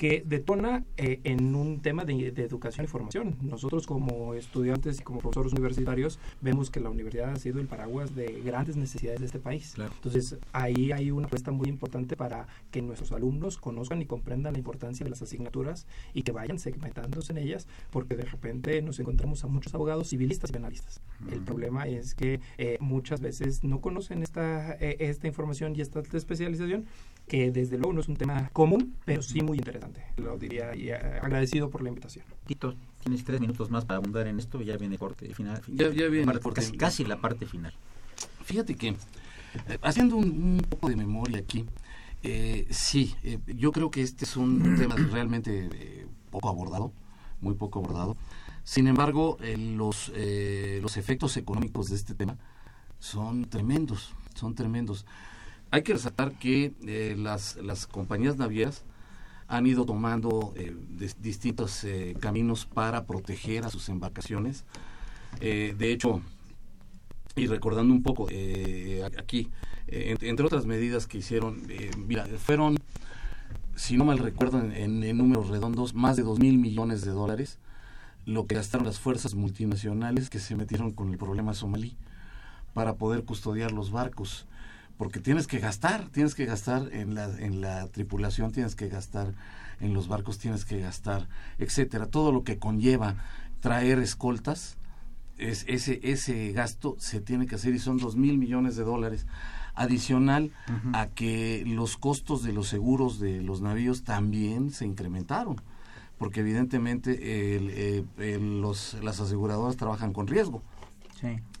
[SPEAKER 5] que detona eh, en un tema de, educación y formación. Nosotros como estudiantes y como profesores universitarios vemos que la universidad ha sido el paraguas de grandes necesidades de este país. Entonces ahí hay una apuesta muy importante para que nuestros alumnos conozcan y comprendan la importancia de las asignaturas y que vayan segmentándose en ellas porque de repente nos encontramos a muchos abogados civilistas y penalistas. El problema es que eh, muchas veces no conocen esta, eh, esta información y esta especialización que desde luego no es un tema común, pero sí muy interesante, lo diría, y eh, agradecido por la invitación.
[SPEAKER 2] Tito, tienes tres minutos más para abundar en esto, ya viene corte final.
[SPEAKER 3] Ya, ya viene
[SPEAKER 2] casi, la parte final.
[SPEAKER 3] Fíjate que, eh, haciendo un, poco de memoria aquí, eh, sí, yo creo que este es un tema realmente poco abordado, muy poco abordado. Sin embargo, los, los efectos económicos de este tema son tremendos, son tremendos. Hay que resaltar que eh, las, las compañías navieras han ido tomando eh, distintos eh, caminos para proteger a sus embarcaciones. de hecho, y recordando un poco aquí, entre otras medidas que hicieron, mira, fueron, si no mal recuerdo, en, en, números redondos, más de dos mil millones de dólares lo que gastaron las fuerzas multinacionales que se metieron con el problema somalí para poder custodiar los barcos porque tienes que gastar, tienes que gastar en la, en la tripulación, tienes que gastar en los barcos, tienes que gastar, etcétera. Todo lo que conlleva traer escoltas, es, ese, ese gasto se tiene que hacer y son dos mil millones de dólares adicional a que los costos de los seguros de los navíos también se incrementaron porque evidentemente eh, los, las aseguradoras trabajan con riesgo.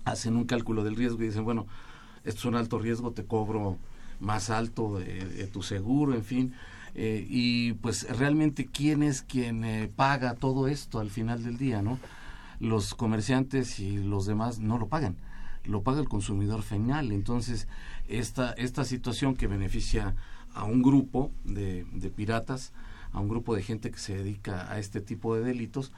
[SPEAKER 3] Hacen un cálculo del riesgo y dicen bueno esto es un alto riesgo, te cobro más alto de, tu seguro, en fin. Eh, y pues realmente quién es quien eh, paga todo esto al final del día, ¿no? Los comerciantes y los demás no lo pagan, lo paga el consumidor final. Entonces, esta, esta situación que beneficia a un grupo de, de piratas, a un grupo de gente que se dedica a este tipo de delitos,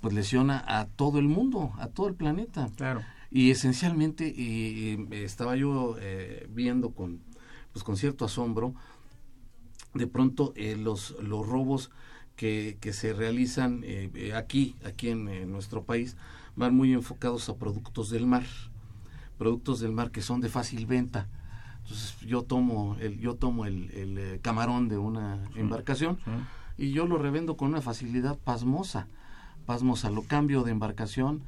[SPEAKER 3] pues lesiona a todo el mundo, a todo el planeta.
[SPEAKER 2] Claro.
[SPEAKER 3] Y esencialmente estaba yo eh, viendo con, pues, con cierto asombro, de pronto eh, los, los robos que, que se realizan eh, aquí, aquí en, nuestro país, van muy enfocados a productos del mar, productos del mar que son de fácil venta. Entonces yo tomo el, yo tomo el, el camarón de una embarcación y yo lo revendo con una facilidad pasmosa, pasmosa, lo cambio de embarcación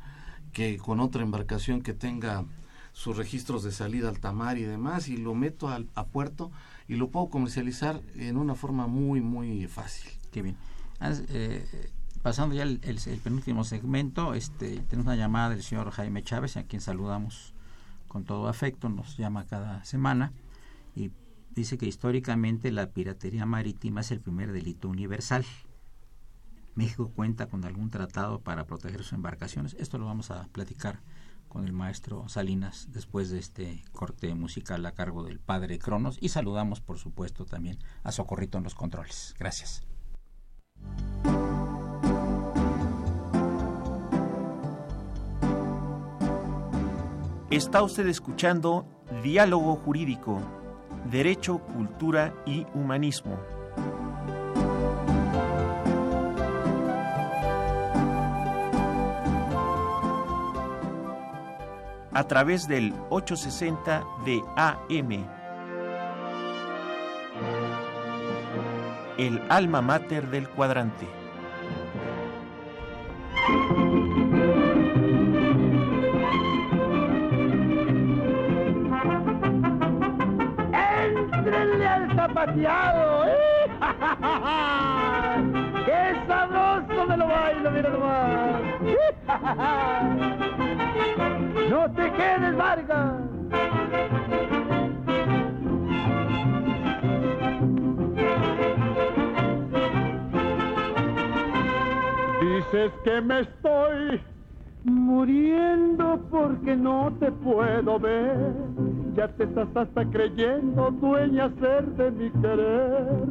[SPEAKER 3] que con otra embarcación que tenga sus registros de salida al tamar y demás y lo meto al, a puerto y lo puedo comercializar en una forma muy muy fácil.
[SPEAKER 2] Qué bien. Eh, pasando ya el, penúltimo segmento, este, tenemos una llamada del señor Jaime Chávez, a quien saludamos con todo afecto, nos llama cada semana y dice que históricamente la piratería marítima es el primer delito universal. México cuenta con algún tratado para proteger sus embarcaciones. Esto lo vamos a platicar con el maestro Salinas después de este corte musical a cargo del padre Cronos y saludamos por supuesto también a Socorrito en los controles. Gracias.
[SPEAKER 6] Está usted escuchando Diálogo Jurídico, Derecho, Cultura y Humanismo. a través del 860 de AM. El alma mater del cuadrante.
[SPEAKER 1] ¡Entrenle al zapateado! ¡Eh! ¡Ja, ja, ¡Qué sabroso me lo bailo, mira nomás! ¡No te quedes, Vargas! Dices que me estoy muriendo porque no te puedo ver. Ya te estás hasta creyendo dueña ser de mi querer.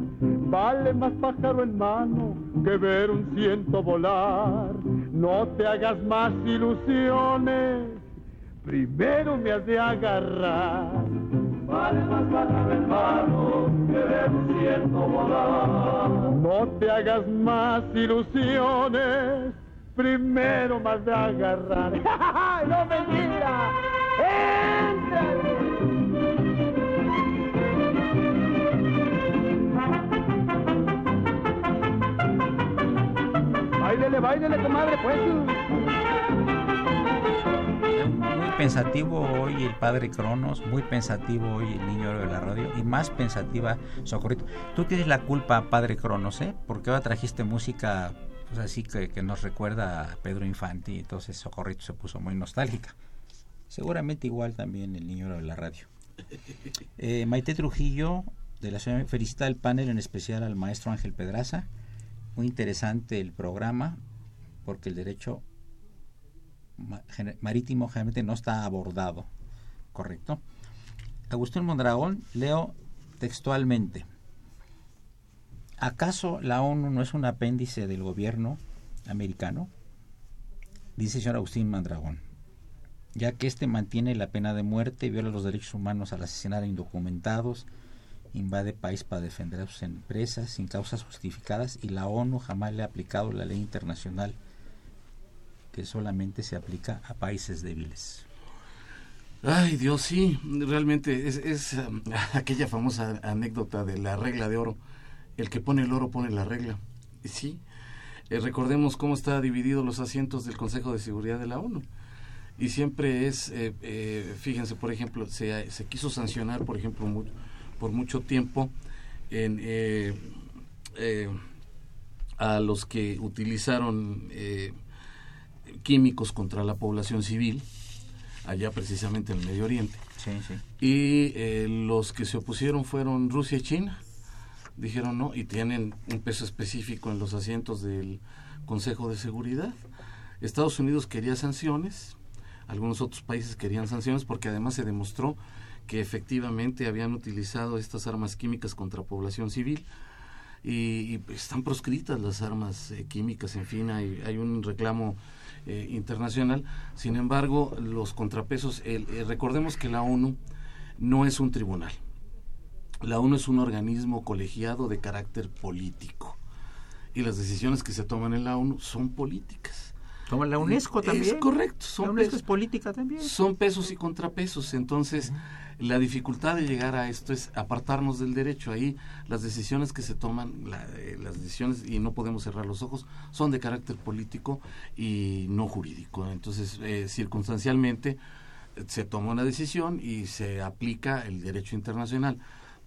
[SPEAKER 1] Vale más pájaro en mano que ver un ciento volar. No te hagas más ilusiones, primero me has de agarrar. Vale más pájaro en mano que. No te hagas más ilusiones primero más de agarrar. ¡No mentira! ¡Entra! Báilele, báilele, comadre, pues.
[SPEAKER 2] Pensativo hoy el padre Cronos, muy pensativo hoy el niño de la radio y más pensativa Socorrito. Tú tienes la culpa, padre Cronos, ¿eh? Porque ahora trajiste música pues así que, que, nos recuerda a Pedro Infante y entonces Socorrito se puso muy nostálgica. Seguramente igual también el niño de la radio. Eh, Maite Trujillo de la ciudad felicita al panel, en especial al maestro Ángel Pedraza. Muy interesante el programa porque el derecho marítimo generalmente no está abordado. Correcto. Agustín Mondragón, leo textualmente. ¿Acaso la ONU no es un apéndice del gobierno americano? Dice el señor Agustín Mandragón, ya que éste mantiene la pena de muerte, viola los derechos humanos al asesinar a indocumentados, invade país para defender a sus empresas sin causas justificadas y la ONU jamás le ha aplicado la ley internacional que solamente se aplica a países débiles.
[SPEAKER 3] Ay, Dios, sí, realmente es, es um, aquella famosa anécdota de la regla de oro el que pone el oro pone la regla. Sí, eh, recordemos cómo está dividido los asientos del Consejo de Seguridad de la ONU. Y siempre es, eh, eh, fíjense, por ejemplo, se, quiso sancionar, por ejemplo, por mucho tiempo en, a los que utilizaron químicos contra la población civil, allá precisamente en el Medio Oriente.
[SPEAKER 2] Sí, sí.
[SPEAKER 3] Y los que se opusieron fueron Rusia y China dijeron no y tienen un peso específico en los asientos del Consejo de Seguridad. Estados Unidos quería sanciones, algunos otros países querían sanciones porque además se demostró que efectivamente habían utilizado estas armas químicas contra población civil y, y están proscritas las armas eh, químicas, en fin, hay, hay un reclamo eh, internacional. Sin embargo, los contrapesos, el, eh, recordemos que la ONU no es un tribunal la ONU es un organismo colegiado de carácter político y las decisiones que se toman en la ONU son políticas.
[SPEAKER 2] Como la UNESCO también.
[SPEAKER 3] Es correcto. Son
[SPEAKER 2] la UNESCO es política también.
[SPEAKER 3] Son pesos y contrapesos. Entonces, la dificultad de llegar a esto es apartarnos del derecho. Ahí las decisiones que se toman, la, eh, las decisiones, y no podemos cerrar los ojos, son de carácter político y no jurídico. Entonces, eh, circunstancialmente, se toma una decisión y se aplica el derecho internacional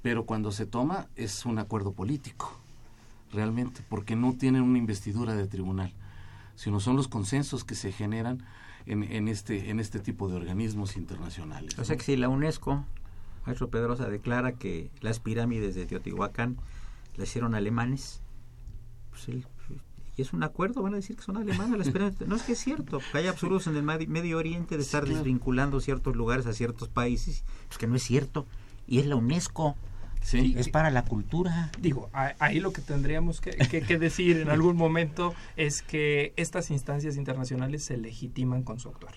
[SPEAKER 3] pero cuando se toma es un acuerdo político, realmente, porque no tienen una investidura de tribunal, sino son los consensos que se generan en, en este, en este tipo de organismos internacionales.
[SPEAKER 2] O sea que si la UNESCO, maestro Pedrosa, declara que las pirámides de Teotihuacán las hicieron alemanes, pues el, y es un acuerdo, van a decir que son alemanes las pirámides. No es que es cierto, que hay absurdos en el Medio Oriente de estar sí, claro. desvinculando ciertos lugares a ciertos países, pues que no es cierto. Y es la UNESCO. Sí. Es para la cultura.
[SPEAKER 5] Digo, ahí lo que tendríamos que, que, que, decir en algún momento es que estas instancias internacionales se legitiman con su actuar.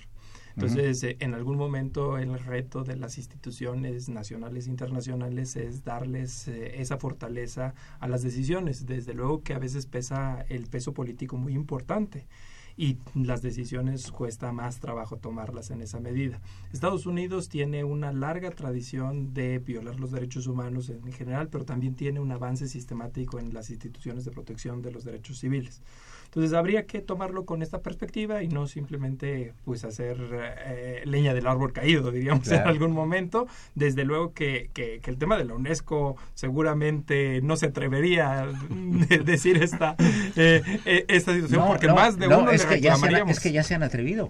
[SPEAKER 5] Entonces, uh -huh. en algún momento el reto de las instituciones nacionales e internacionales es darles eh, esa fortaleza a las decisiones. Desde luego que a veces pesa el peso político muy importante y las decisiones cuesta más trabajo tomarlas en esa medida. Estados Unidos tiene una larga tradición de violar los derechos humanos en general, pero también tiene un avance sistemático en las instituciones de protección de los derechos civiles. Entonces habría que tomarlo con esta perspectiva y no simplemente pues hacer eh, leña del árbol caído, diríamos en algún momento. Desde luego que, que, el tema de la UNESCO seguramente no se atrevería a decir esta, eh, eh, esta situación porque más de uno
[SPEAKER 2] es que, ya es que ya se han atrevido.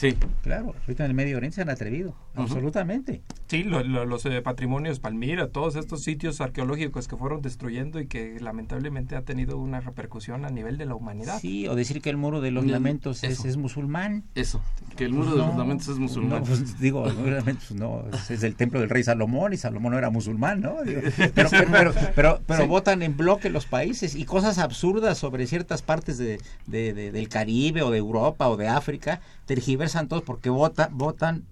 [SPEAKER 3] Sí.
[SPEAKER 2] Claro, ahorita en el Medio Oriente se han atrevido, absolutamente.
[SPEAKER 5] Sí, los eh, patrimonios Palmira, todos estos sitios arqueológicos que fueron destruyendo y que lamentablemente ha tenido una repercusión a nivel de la humanidad.
[SPEAKER 2] Sí, o decir que el muro de los lamentos es, musulmán.
[SPEAKER 3] Eso, que el muro de los lamentos es musulmán.
[SPEAKER 2] No, pues, digo, pues, no, es, el templo del rey Salomón y Salomón no era musulmán, ¿no? pero, pero, pero, pero, votan en bloque los países y cosas absurdas sobre ciertas partes de, del Caribe o de Europa o de África tergiversan todos porque vota, votan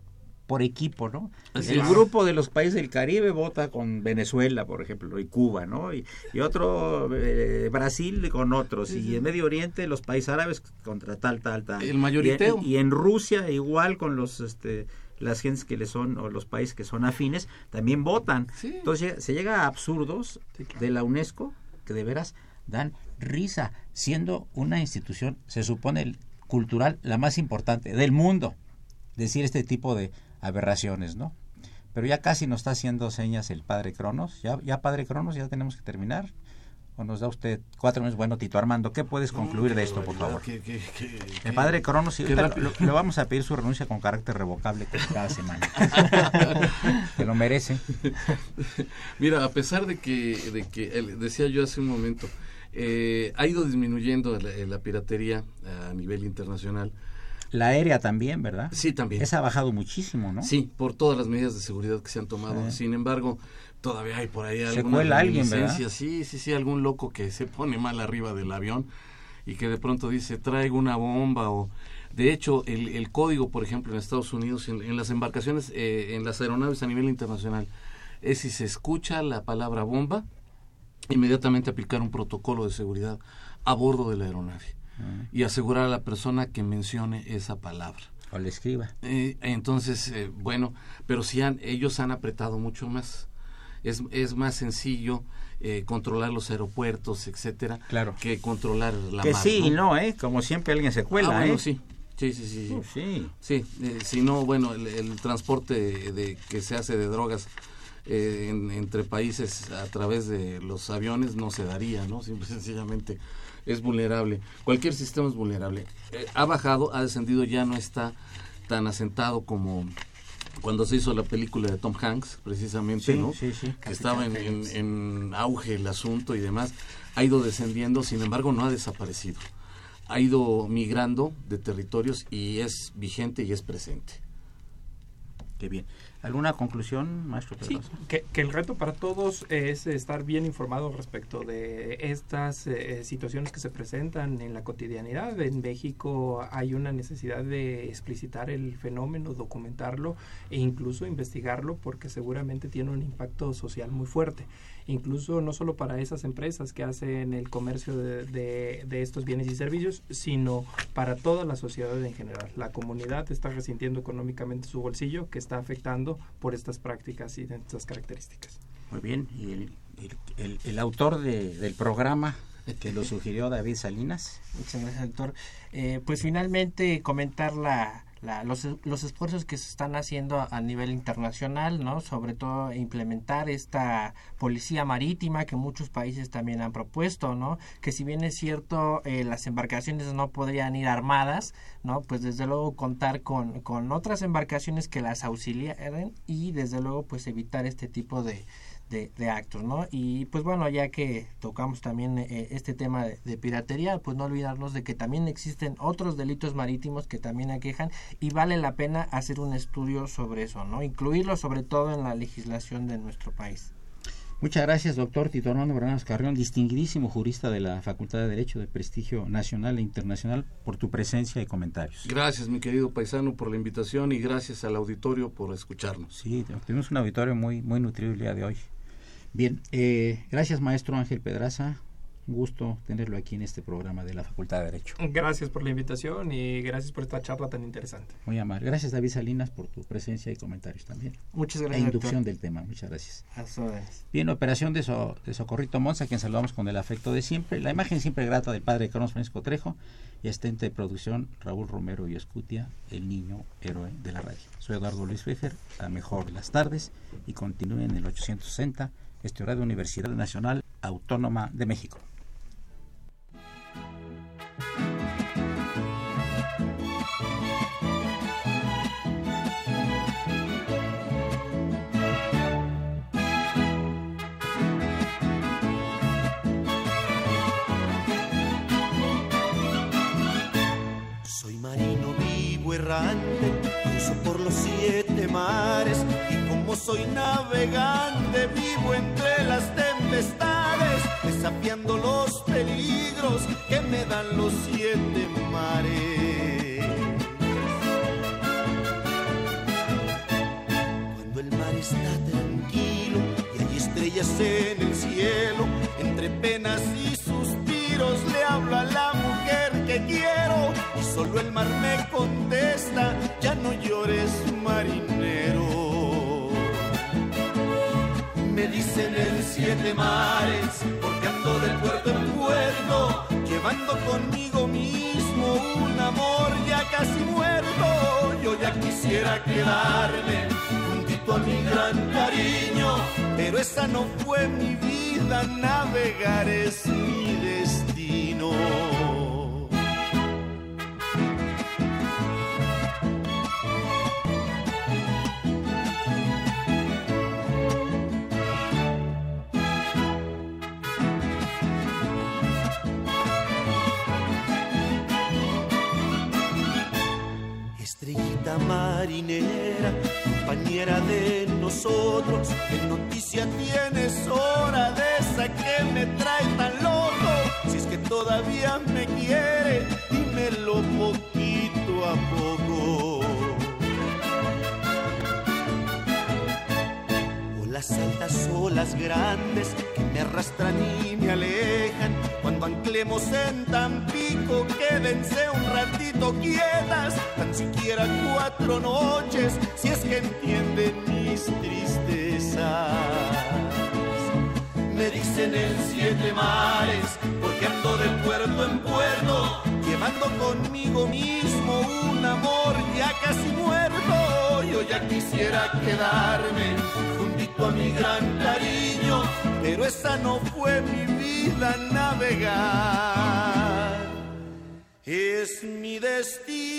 [SPEAKER 2] por equipo, ¿no? el grupo de los países del Caribe vota con Venezuela, por ejemplo, y Cuba, ¿no? Y, otro, eh, Brasil con otros, y en Medio Oriente los países árabes contra tal, tal, tal.
[SPEAKER 3] El mayoriteo.
[SPEAKER 2] Y, en Rusia igual con los, este, las gentes que le son, o los países que son afines, también votan. Entonces se llega a absurdos de la UNESCO que de veras dan risa, siendo una institución, se supone, cultural la más importante del mundo, decir este tipo de aberraciones, ¿no? Pero ya casi nos está haciendo señas el padre Cronos. Ya, ya padre Cronos, ya tenemos que terminar. ¿O nos da usted cuatro minutos? Bueno, Tito Armando, ¿qué puedes concluir de esto, por favor? el padre Cronos, le vamos a pedir su renuncia con carácter revocable cada semana. que lo merece.
[SPEAKER 3] Mira, a pesar de que, de que decía yo hace un momento, eh, ha ido disminuyendo la, piratería a nivel internacional.
[SPEAKER 2] La aérea también, ¿verdad?
[SPEAKER 3] Sí, también.
[SPEAKER 2] Esa ha bajado muchísimo, ¿no?
[SPEAKER 3] Sí, por todas las medidas de seguridad que se han tomado. Sin embargo, todavía hay por ahí
[SPEAKER 2] alguna ¿verdad?
[SPEAKER 3] Sí, sí, sí, algún loco que se pone mal arriba del avión y que de pronto dice traigo una bomba o de hecho el, código por ejemplo en Estados Unidos en, las embarcaciones eh, en las aeronaves a nivel internacional es si se escucha la palabra bomba inmediatamente aplicar un protocolo de seguridad a bordo de la aeronave ah. y asegurar a la persona que mencione esa palabra.
[SPEAKER 2] O le escriba.
[SPEAKER 3] Eh, entonces, eh, bueno, pero si han, ellos han apretado mucho más. Es, es más sencillo eh, controlar los aeropuertos, etcétera,
[SPEAKER 2] claro.
[SPEAKER 3] que controlar la
[SPEAKER 2] Que sí y no, ¿eh? Como siempre alguien se cuela,
[SPEAKER 3] ah,
[SPEAKER 2] ¿eh?
[SPEAKER 3] sí. Sí, sí, sí.
[SPEAKER 2] sí.
[SPEAKER 3] Sí, si no, bueno, el, transporte de, que se hace de drogas eh, entre países a través de los aviones no se daría, ¿no? Simple sencillamente es vulnerable. Cualquier sistema es vulnerable. Eh, ha bajado, ha descendido, ya no está tan asentado como cuando se hizo la película de Tom Hanks, precisamente, ¿no?
[SPEAKER 2] Sí, sí.
[SPEAKER 3] Que estaba en, en, auge el asunto y demás. Ha ido descendiendo, sin embargo, no ha desaparecido. Ha ido migrando de territorios y es vigente y es presente.
[SPEAKER 2] Qué bien. ¿Alguna conclusión, maestro?
[SPEAKER 5] Sí, que, el reto para todos es estar bien informados respecto de estas eh, situaciones que se presentan en la cotidianidad. En México hay una necesidad de explicitar el fenómeno, documentarlo e incluso investigarlo porque seguramente tiene un impacto social muy fuerte incluso no solo para esas empresas que hacen el comercio de, de, estos bienes y servicios, sino para toda la sociedad en general. La comunidad está resintiendo económicamente su bolsillo que está afectando por estas prácticas y de estas características.
[SPEAKER 2] Muy bien, y el, el, el, autor de, del programa que lo sugirió David Salinas.
[SPEAKER 4] Muchas gracias, doctor. Eh, pues finalmente comentar la, los, los, esfuerzos que se están haciendo a, nivel internacional, ¿no? Sobre todo implementar esta policía marítima que muchos países también han propuesto, ¿no? Que si bien es cierto, eh, las embarcaciones no podrían ir armadas, ¿no? Pues desde luego contar con, con otras embarcaciones que las auxiliaren y desde luego pues evitar este tipo de, de, actos, ¿no? Y pues bueno, ya que tocamos también eh, este tema de, piratería, pues no olvidarnos de que también existen otros delitos marítimos que también aquejan y vale la pena hacer un estudio sobre eso, ¿no? Incluirlo sobre todo en la legislación de nuestro país.
[SPEAKER 2] Muchas gracias, doctor Tito Armando Baranas Carrión, distinguidísimo jurista de la Facultad de Derecho de prestigio nacional e internacional, por tu presencia y comentarios.
[SPEAKER 3] Gracias, mi querido paisano, por la invitación y gracias al auditorio por escucharnos.
[SPEAKER 2] Sí, tenemos un auditorio muy, muy nutrido el día de hoy. Bien, eh, gracias maestro Ángel Pedraza, Un gusto tenerlo aquí en este programa de la Facultad de Derecho.
[SPEAKER 5] Gracias por la invitación y gracias por esta charla tan interesante.
[SPEAKER 2] Muy amable. Gracias David Salinas por tu presencia y comentarios también.
[SPEAKER 4] Muchas gracias.
[SPEAKER 2] E inducción del tema. Muchas gracias.
[SPEAKER 4] A
[SPEAKER 2] Bien, operación de, de Socorrito Monza, quien saludamos con el afecto de siempre. La imagen siempre grata del padre Carlos Francisco Trejo y asistente de producción Raúl Romero y Escutia, el niño héroe de la radio. Soy Eduardo Luis Fejer, la mejor de las tardes y continúen en el 860, horario de Universidad Nacional Autónoma de México.
[SPEAKER 7] Soy marino vivo errante, vivo entre las tempestades, desafiando los peligros que me dan los siete mares. Cuando el mar está tranquilo y hay estrellas en el cielo, entre penas y suspiros le hablo a la mujer que quiero y solo el mar me contesta, ya no llores marinero. En siete mares, porque ando de puerto en puerto, llevando conmigo mismo un amor ya casi muerto. Yo ya quisiera quedarme juntito a mi gran cariño, pero esa no fue mi vida, navegar es mi destino. Compañera de nosotros, ¿qué noticia tienes hora de esa que me trae tan loco? Si es que todavía me quiere, dímelo poquito a poco. O las altas olas grandes que me arrastran y me alejan, cuando anclemos en Tampico, quédense un ratito quietas, tan siquiera cuatro noches, si es que entienden mis tristezas. Me dicen en siete mares, porque ando de puerto en puerto, llevando conmigo mismo un amor ya casi muerto. Yo ya quisiera quedarme juntito a mi gran cariño, pero esa no fue mi vida navegar. Es mi destino.